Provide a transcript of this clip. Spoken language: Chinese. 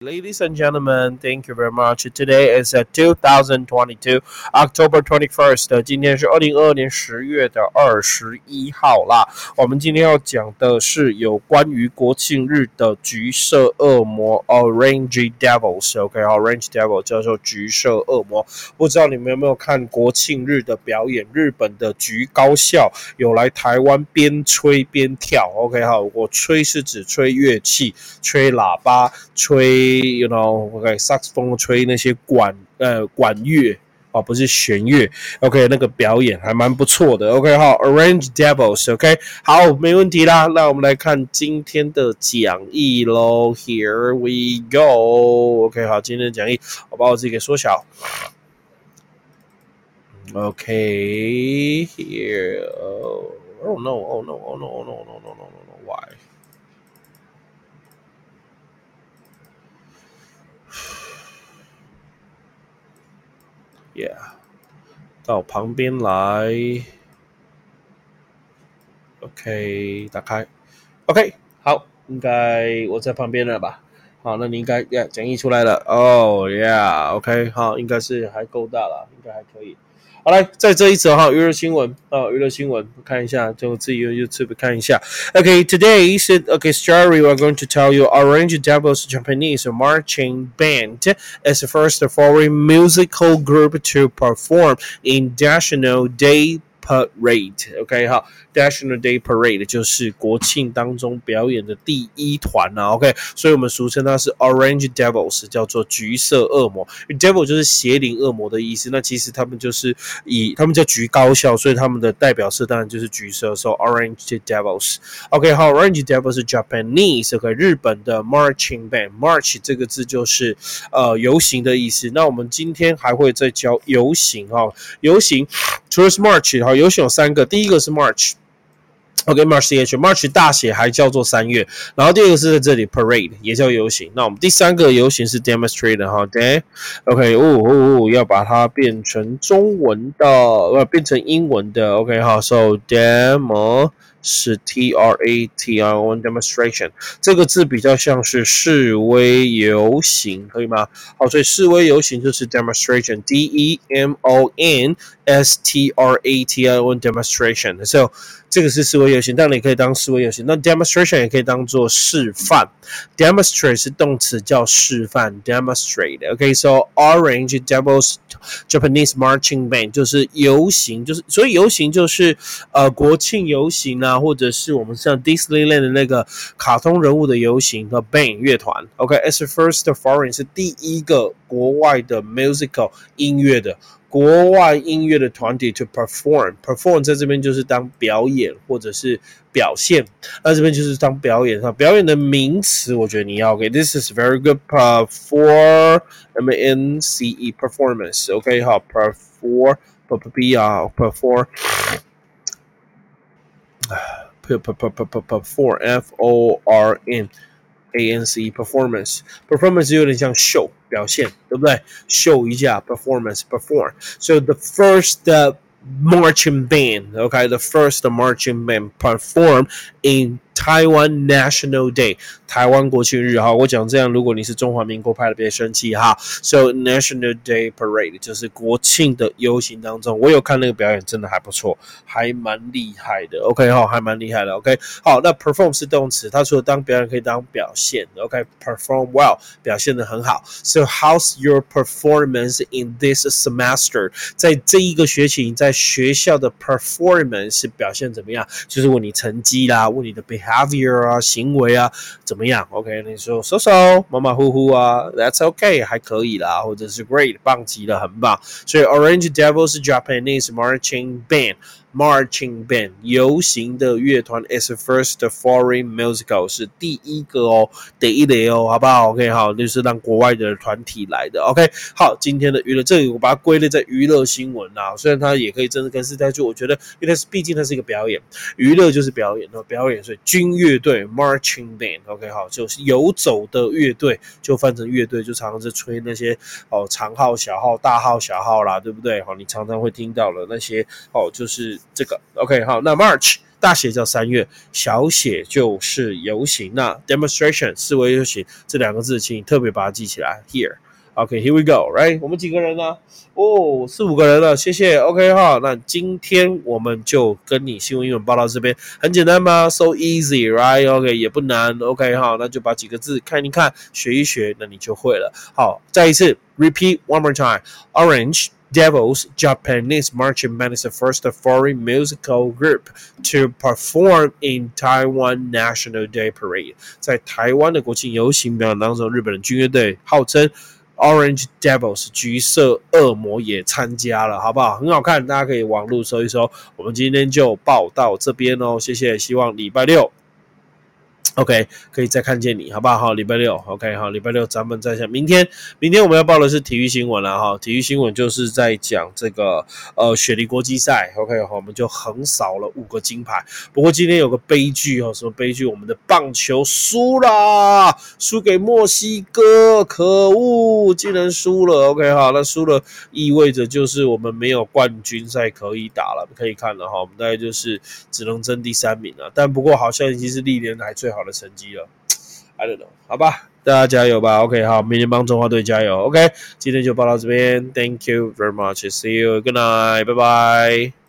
Ladies and gentlemen, thank you very much. Today is uh, 2022 October 21st. 今天是二零二二年十月的二十一号啦。我们今天要讲的是有关于国庆日的橘色恶魔 Orange Devils。OK，Orange Devil 叫做橘色恶魔。不知道你们有没有看国庆日的表演？日本的橘高校有来台湾边吹边跳。OK，好，我吹是指吹乐器，吹喇叭，吹。You know，OK，萨克斯风吹那些管呃管乐啊，不是弦乐，OK，那个表演还蛮不错的，OK，好，Arrange Devils，OK，好，没问题啦，那我们来看今天的讲义喽，Here we go，OK，好，今天的讲义我把我自己给缩小，OK，Here，Oh no，Oh no，Oh no，Oh no，Oh no，Oh Yeah，到旁边来，OK，打开，OK，好，应该我在旁边了吧？好，那你应该呀，讲义出来了，哦，Yeah，OK，好，应该是还够大了，应该还可以。好来，在这一则哈娱乐新闻啊，娱乐新闻看一下，就自己用 YouTube 看一下。Okay, today is okay story we're going to tell you Orange Devils Japanese marching band is the first foreign musical group to perform in National Day Parade，OK，、okay, 好，National Day Parade 就是国庆当中表演的第一团啊，OK，所以我们俗称它是 Orange Devils，叫做橘色恶魔。Devil 就是邪灵恶魔的意思，那其实他们就是以他们叫橘高校，所以他们的代表色当然就是橘色，所以 Orange Devils。OK，好，Orange Devils 是 Japanese，OK，日本的 marching band，march 这个字就是呃游行的意思。那我们今天还会再教游行哈，游行 First march 哈。游行有三个，第一个是 March，OK，March C H，March 大写还叫做三月，然后第二个是在这里 Parade 也叫游行，那我们第三个游行是 Demonstrate 哈，OK，哦哦哦，要把它变成中文的，呃，变成英文的，OK 好，So Demo。是 T R A T R O N demonstration 这个字比较像是示威游行，可以吗？好，所以示威游行就是 demonstration D E M O N S T R A T I O N demonstration。所以这个是示威游行，但你可以当示威游行。那 demonstration 也可以当做示范。demonstrate 是动词，叫示范 demonstrate。OK，so Orange Devils Japanese Marching Band 就是游行，就是所以游行就是呃国庆游行啊，或者是我们像 Disneyland 的那个卡通人物的游行和 band 乐团。OK，as first foreign 是第一个国外的 musical 音乐的。国外音乐的团体 to perform，perform 在这边就是当表演或者是表现，那这边就是当表演哈。表演的名词，我觉得你要给 this is very good perform M A N C E performance，OK 哈，perform p p p 啊，perform p p p p p perform F O R N。A N C performance performance 有点像秀表现，对不对？秀一下 performance perform. So the first uh, marching band, okay, the first marching band perform in Taiwan National Day，台湾国庆日哈，我讲这样，如果你是中华民国派的，别生气哈。So National Day Parade 就是国庆的游行当中，我有看那个表演，真的还不错，还蛮厉害的。OK 哈，还蛮厉害的。OK，好，那 perform 是动词，它除了当表演，可以当表现。OK，perform well，表现的很好。So how's your performance in this semester？在这一个学期，你在学校的 performance 是表现怎么样？就是问你成绩啦，问你的 behavior。behavior 啊，行为啊，怎么样？OK，你说 so so 马马虎虎啊，That's OK，还可以啦，或者是 Great，棒极了，很棒。所以 Orange Devils Japanese Marching Band。 Marching band 游行的乐团 is first foreign musical 是第一个哦，第一类哦，好不好？OK，好，就是让国外的团体来的。OK，好，今天的娱乐这里我把它归类在娱乐新闻啊，虽然它也可以真的跟时代做，我觉得因为它是毕竟它是一个表演，娱乐就是表演的表演，所以军乐队 Marching band，OK，好，就是游走的乐队，就翻成乐队，就常常是吹那些哦长号、小号、大号、小号啦，对不对？好，你常常会听到了那些哦，就是。这个 OK 好，那 March 大写叫三月，小写就是游行。那 demonstration 示威游行这两个字，请你特别把它记起来。Here OK here we go right，我们几个人呢？哦，四五个人了，谢谢。OK 哈，那今天我们就跟你新闻英文报到这边，很简单吗？So easy right？OK 也不难。OK 哈，那就把几个字看一看，学一学，那你就会了。好，再一次 repeat one more time，Orange Devils Japanese marching band is the first foreign musical group to perform in Taiwan National Day Parade。在台湾的国庆游行表演当中，日本的军乐队号称 Orange Devils 橘色恶魔也参加了，好不好？很好看，大家可以网络搜一搜。我们今天就报到这边哦，谢谢。希望礼拜六。OK，可以再看见你，好不好？好，礼拜六，OK，好，礼拜六咱们再下。明天，明天我们要报的是体育新闻了哈。体育新闻就是在讲这个呃雪梨国际赛，OK，好，我们就横扫了五个金牌。不过今天有个悲剧哦，什么悲剧？我们的棒球输了，输给墨西哥，可恶，竟然输了。OK，好，那输了意味着就是我们没有冠军赛可以打了，可以看了哈。我们大概就是只能争第三名了。但不过好像已经是历年来最好好。的成绩了，I don't know，好吧，大家加油吧，OK，好，明天帮中华队加油，OK，今天就报到这边，Thank you very much，See you，Good night，拜拜。